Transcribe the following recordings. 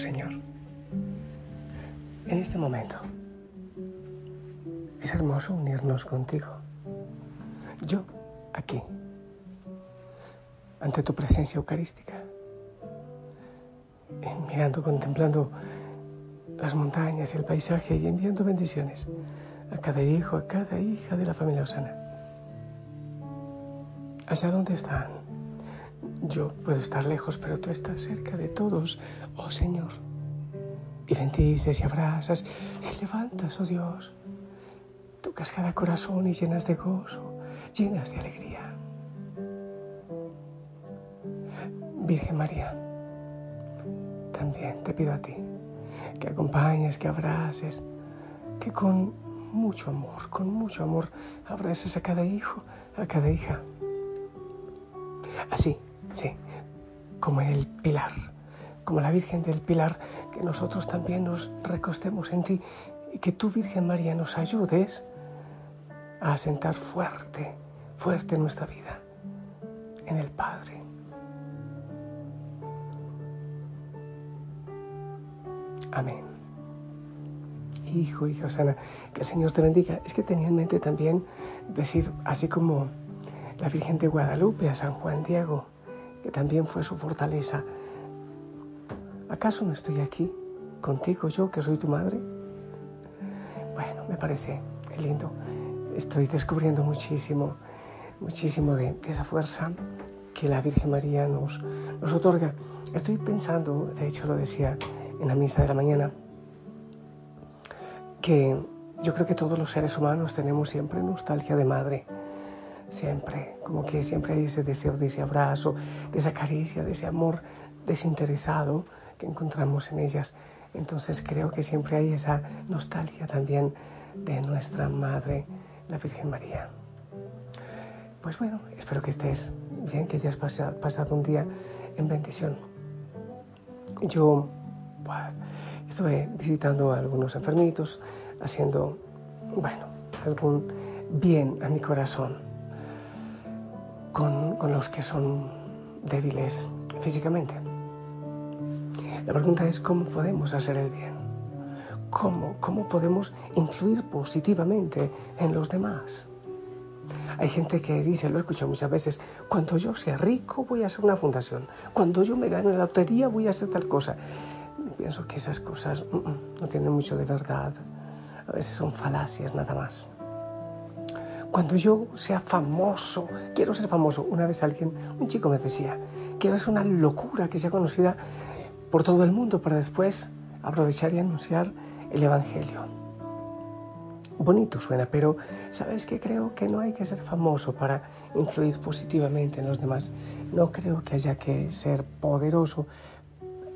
Señor, en este momento es hermoso unirnos contigo. Yo, aquí, ante tu presencia eucarística, mirando, contemplando las montañas, el paisaje y enviando bendiciones a cada hijo, a cada hija de la familia Osana. ¿Hacia dónde están? Yo puedo estar lejos, pero tú estás cerca de todos, oh Señor. Y bendices y abrazas y levantas, oh Dios. Tocas cada corazón y llenas de gozo, llenas de alegría. Virgen María, también te pido a ti que acompañes, que abraces, que con mucho amor, con mucho amor abraces a cada hijo, a cada hija. Así, sí, como en el pilar, como la Virgen del Pilar, que nosotros también nos recostemos en ti y que tú, Virgen María, nos ayudes a asentar fuerte, fuerte nuestra vida en el Padre. Amén. Hijo, hija Osana, que el Señor te bendiga. Es que tenía en mente también decir, así como la Virgen de Guadalupe a San Juan Diego, que también fue su fortaleza. ¿Acaso no estoy aquí contigo yo, que soy tu madre? Bueno, me parece lindo. Estoy descubriendo muchísimo, muchísimo de, esa fuerza que la Virgen María nos, nos otorga. Estoy pensando, de hecho lo decía en la misa de la mañana, que yo creo que todos los seres humanos tenemos siempre nostalgia de madre siempre, como que siempre hay ese deseo de ese abrazo, de esa caricia, de ese amor desinteresado que encontramos en ellas. Entonces creo que siempre hay esa nostalgia también de nuestra Madre, la Virgen María. Pues bueno, espero que estés bien, que hayas pasado un día en bendición. Yo estuve visitando a algunos enfermitos, haciendo, bueno, algún bien a mi corazón con, los que son débiles físicamente. La pregunta es cómo podemos hacer el bien. ¿Cómo, ¿Cómo podemos influir positivamente en los demás? Hay gente que dice, lo he escuchado muchas veces, cuando yo sea rico voy a hacer una fundación, cuando yo me gane la lotería voy a hacer tal cosa. Pienso que esas cosas mm, mm, no tienen mucho de verdad, a veces son falacias nada más. Cuando yo sea famoso, quiero ser famoso. Una vez alguien, un chico me decía, quiero ser una locura que sea conocida por todo el mundo para después aprovechar y anunciar el Evangelio. Bonito suena, pero ¿sabes qué? Creo que no hay que ser famoso para influir positivamente en los demás. No creo que haya que ser poderoso,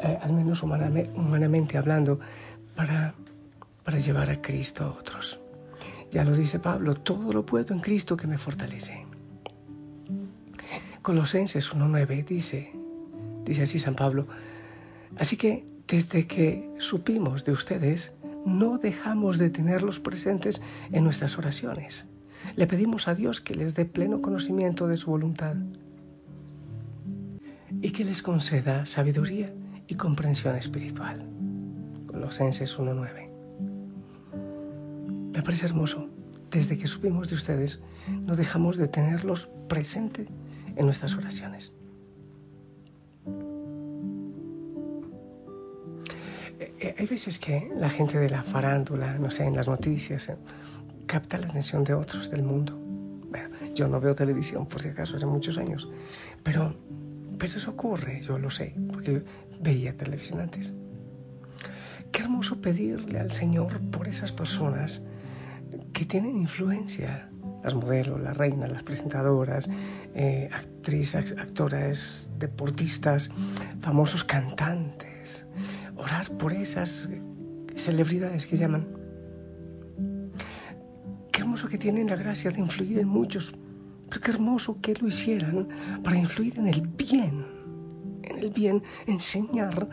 eh, al menos humanamente hablando, para, para llevar a Cristo a otros. Ya lo dice Pablo, todo lo puedo en Cristo que me fortalece. Colosenses 1.9 dice, dice así San Pablo, así que desde que supimos de ustedes, no dejamos de tenerlos presentes en nuestras oraciones. Le pedimos a Dios que les dé pleno conocimiento de su voluntad y que les conceda sabiduría y comprensión espiritual. Colosenses 1.9. Me parece hermoso. Desde que supimos de ustedes, no dejamos de tenerlos presentes en nuestras oraciones. Eh, eh, hay veces que la gente de la farándula, no sé, en las noticias, eh, capta la atención de otros del mundo. Bueno, yo no veo televisión, por si acaso, hace muchos años, pero Pero eso ocurre, yo lo sé, porque veía televisión antes. Qué hermoso pedirle al Señor por esas personas que tienen influencia, las modelos, las reinas, las presentadoras, eh, actrices, actores, deportistas, famosos cantantes. Orar por esas celebridades que llaman. Qué hermoso que tienen la gracia de influir en muchos, pero qué hermoso que lo hicieran para influir en el bien, en el bien, enseñar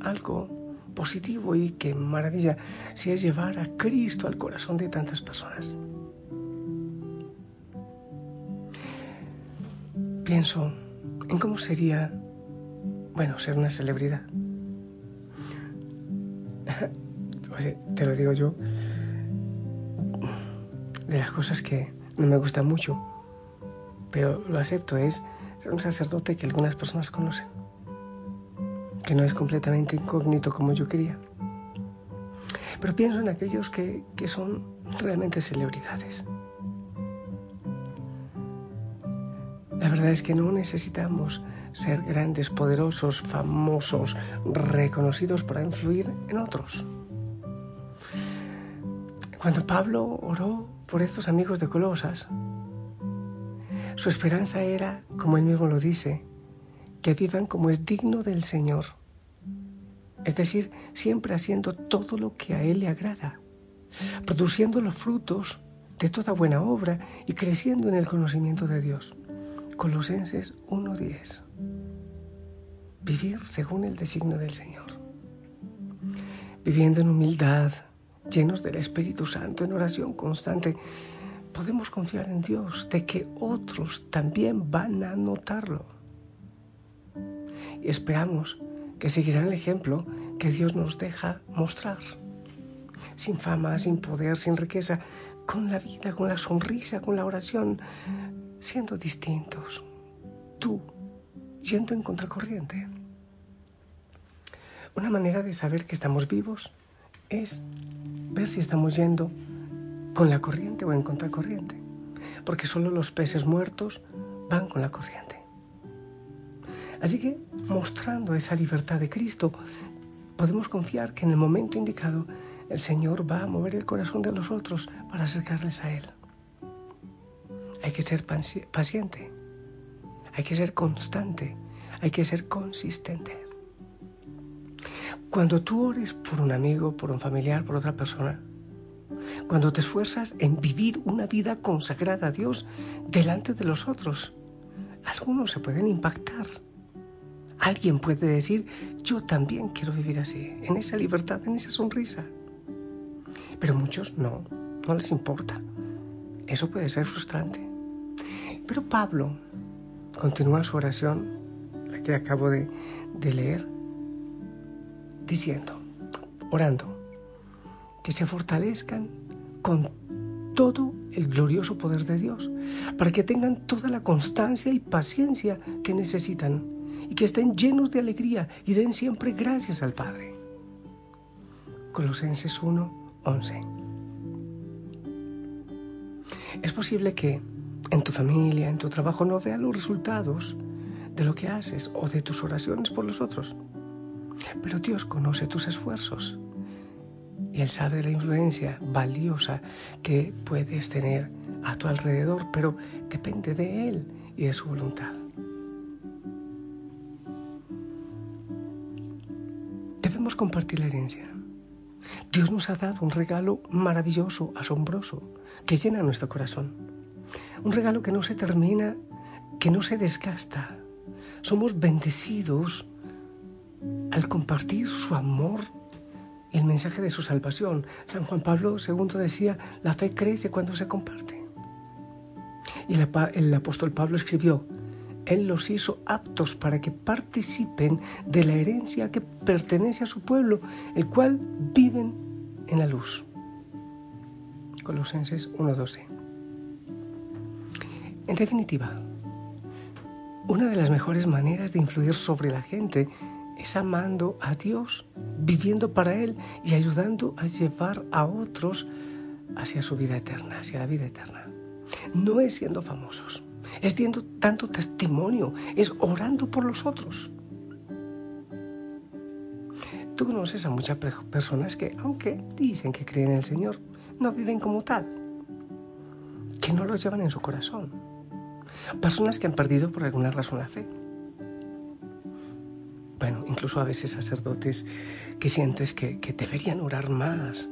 algo positivo y qué maravilla si es llevar a Cristo al corazón de tantas personas. Pienso en cómo sería, bueno, ser una celebridad. te lo digo yo, de las cosas que no me gustan mucho, pero lo acepto, es ser un sacerdote que algunas personas conocen que no es completamente incógnito como yo quería. Pero pienso en aquellos que, que son realmente celebridades. La verdad es que no necesitamos ser grandes, poderosos, famosos, reconocidos para influir en otros. Cuando Pablo oró por estos amigos de Colosas, su esperanza era, como él mismo lo dice, que vivan como es digno del Señor. Es decir, siempre haciendo todo lo que a Él le agrada, produciendo los frutos de toda buena obra y creciendo en el conocimiento de Dios. Colosenses 1.10. Vivir según el designio del Señor. Viviendo en humildad, llenos del Espíritu Santo, en oración constante, podemos confiar en Dios de que otros también van a notarlo y esperamos que seguirán el ejemplo que Dios nos deja mostrar. Sin fama, sin poder, sin riqueza, con la vida, con la sonrisa, con la oración, siendo distintos. Tú, yendo en contracorriente. Una manera de saber que estamos vivos es ver si estamos yendo con la corriente o en contracorriente. Porque solo los peces muertos van con la corriente. Así que, mostrando esa libertad de Cristo, podemos confiar que en el momento indicado el Señor va a mover el corazón de los otros para acercarles a Él. Hay que ser paciente, hay que ser constante, hay que ser consistente. Cuando tú ores por un amigo, por un familiar, por otra persona, cuando te esfuerzas en vivir una vida consagrada a Dios delante de los otros, algunos se pueden impactar Alguien puede decir, yo también quiero vivir así, en esa libertad, en esa sonrisa. Pero muchos no, no les importa. Eso puede ser frustrante. Pero Pablo continúa su oración, la que acabo de, de leer, diciendo, orando, que se fortalezcan con todo el glorioso poder de Dios, para que tengan toda la constancia y paciencia que necesitan y que estén llenos de alegría y den siempre gracias al Padre. Colosenses 1, 11. Es posible que en tu familia, en tu trabajo, no veas los resultados de lo que haces o de tus oraciones por los otros. Pero Dios conoce tus esfuerzos y Él sabe la influencia valiosa que puedes tener a tu alrededor, pero depende de Él y de su voluntad. Compartir la herencia. Dios nos ha dado un regalo maravilloso, asombroso, que llena nuestro corazón. Un regalo que no se termina, que no se desgasta. Somos bendecidos al compartir su amor y el mensaje de su salvación. San Juan Pablo II decía, la fe crece cuando se comparte. Y el apóstol Pablo escribió, él los hizo aptos para que participen de la herencia que pertenece a su pueblo, el cual viven en la luz. Colosenses 1.12. En definitiva, una de las mejores maneras de influir sobre la gente es amando a Dios, viviendo para Él y ayudando a llevar a otros hacia su vida eterna, hacia la vida eterna. No es siendo famosos, es dando tanto testimonio, es orando por los otros. Tú conoces a muchas personas que, aunque dicen que creen en el Señor, no viven como tal, que no lo llevan en su corazón. Personas que han perdido por alguna razón la fe. Bueno, incluso a veces sacerdotes que sientes que, que deberían orar más,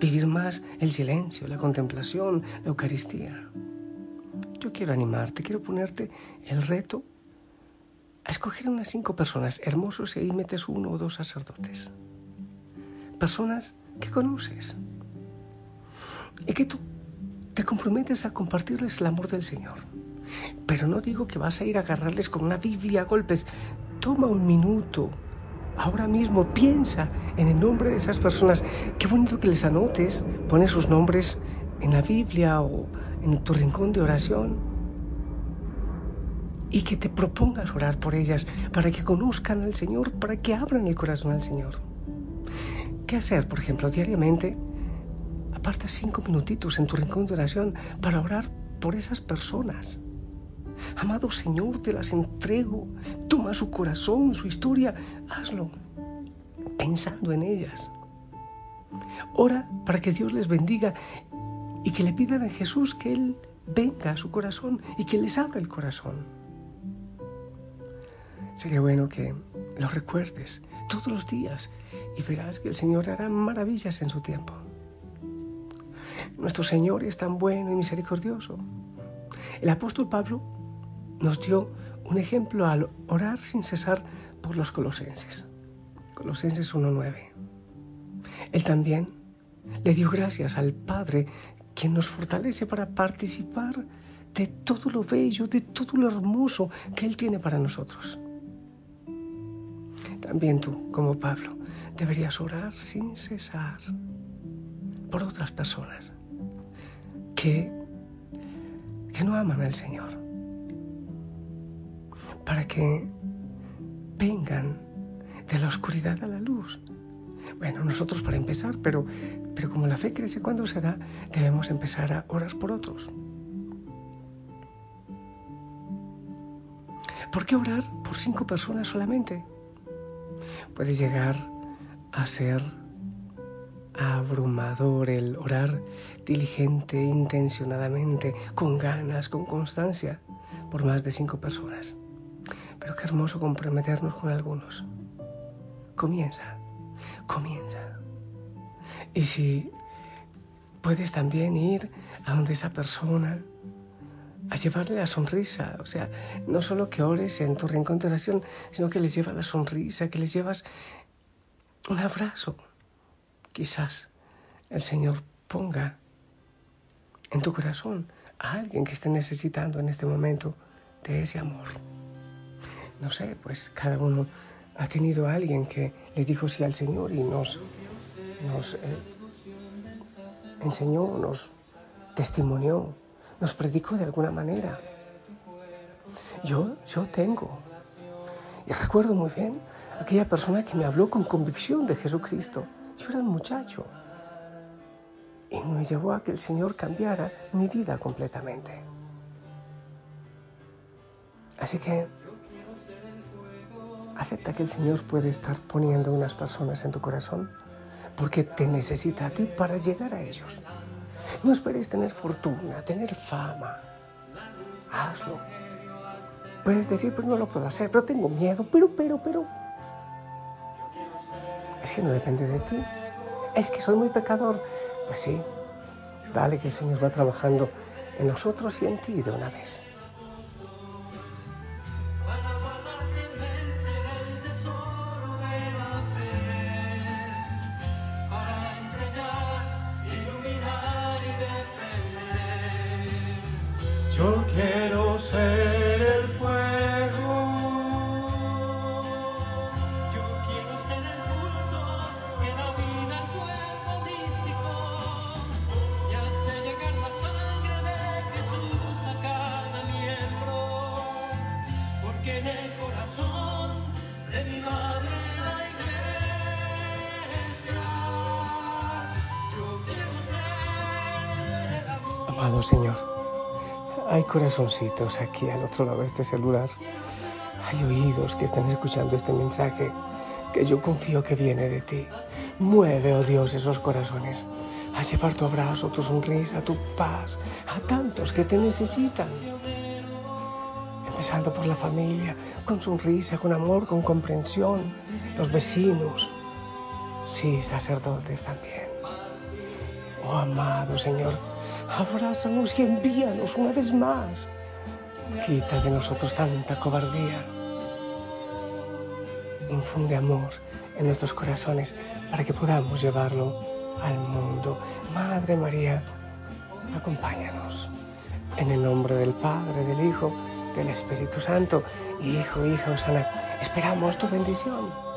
vivir más el silencio, la contemplación, la Eucaristía. Yo quiero animarte, quiero ponerte el reto a escoger unas cinco personas hermosos y ahí metes uno o dos sacerdotes. Personas que conoces y que tú te comprometes a compartirles el amor del Señor. Pero no digo que vas a ir a agarrarles con una Biblia a golpes. Toma un minuto, ahora mismo piensa en el nombre de esas personas. Qué bonito que les anotes, pones sus nombres en la Biblia o en tu rincón de oración y que te propongas orar por ellas para que conozcan al Señor, para que abran el corazón al Señor. ¿Qué hacer, por ejemplo, diariamente? Aparta cinco minutitos en tu rincón de oración para orar por esas personas. Amado Señor, te las entrego. Toma su corazón, su historia. Hazlo pensando en ellas. Ora para que Dios les bendiga y que le pidan a Jesús que Él venga a su corazón y que les abra el corazón. Sería bueno que lo recuerdes todos los días y verás que el Señor hará maravillas en su tiempo. Nuestro Señor es tan bueno y misericordioso. El apóstol Pablo nos dio un ejemplo al orar sin cesar por los colosenses. Colosenses 1.9. Él también le dio gracias al Padre quien nos fortalece para participar de todo lo bello, de todo lo hermoso que Él tiene para nosotros. También tú, como Pablo, deberías orar sin cesar por otras personas que, que no aman al Señor para que vengan de la oscuridad a la luz. Bueno, nosotros para empezar, pero, pero como la fe crece cuando se da, debemos empezar a orar por otros. ¿Por qué orar por cinco personas solamente? Puede llegar a ser abrumador el orar diligente, intencionadamente, con ganas, con constancia, por más de cinco personas. Pero qué hermoso comprometernos con algunos. Comienza, comienza. Y si puedes también ir a donde esa persona, a llevarle la sonrisa, o sea, no solo que ores en tu rincón de oración, sino que les llevas la sonrisa, que les llevas un abrazo. Quizás el Señor ponga en tu corazón a alguien que esté necesitando en este momento de ese amor no sé, pues cada uno ha tenido alguien que le dijo sí al Señor y nos, nos eh, enseñó, nos testimonió, nos predicó de alguna manera. Yo, yo tengo. Y recuerdo muy bien aquella persona que me habló con convicción de Jesucristo. Yo era un muchacho. Y me llevó a que el Señor cambiara mi vida completamente. Así que Acepta que el Señor puede estar poniendo unas personas en tu corazón porque te necesita a ti para llegar a ellos. No esperes tener fortuna, tener fama. Hazlo. Puedes decir, pues no lo puedo hacer, pero tengo miedo, pero, pero, pero. Es que no depende de ti. Es que soy muy pecador. Pues sí, dale que el Señor va trabajando en nosotros y en ti de una vez. Amado Señor Hay corazoncitos aquí al otro lado de este celular. Hay oídos que están escuchando este mensaje que yo confío que viene de ti. Mueve, oh Dios, esos corazones a llevar tu abrazo, tu sonrisa, tu paz a tantos que te necesitan. Empezando por la familia, con sonrisa, con amor, con comprensión, los vecinos, sí, sacerdotes también. Oh amado Señor, abrázanos y envíanos una vez más. Quita de nosotros tanta cobardía. Infunde amor en nuestros corazones para que podamos llevarlo al mundo. Madre María, acompáñanos. En el nombre del Padre, del Hijo, del Espíritu Santo, Hijo, Hija, Osana, esperamos tu bendición.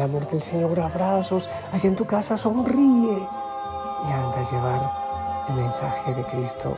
El amor del Señor. Abrazos. Así en tu casa sonríe y anda a llevar el mensaje de Cristo.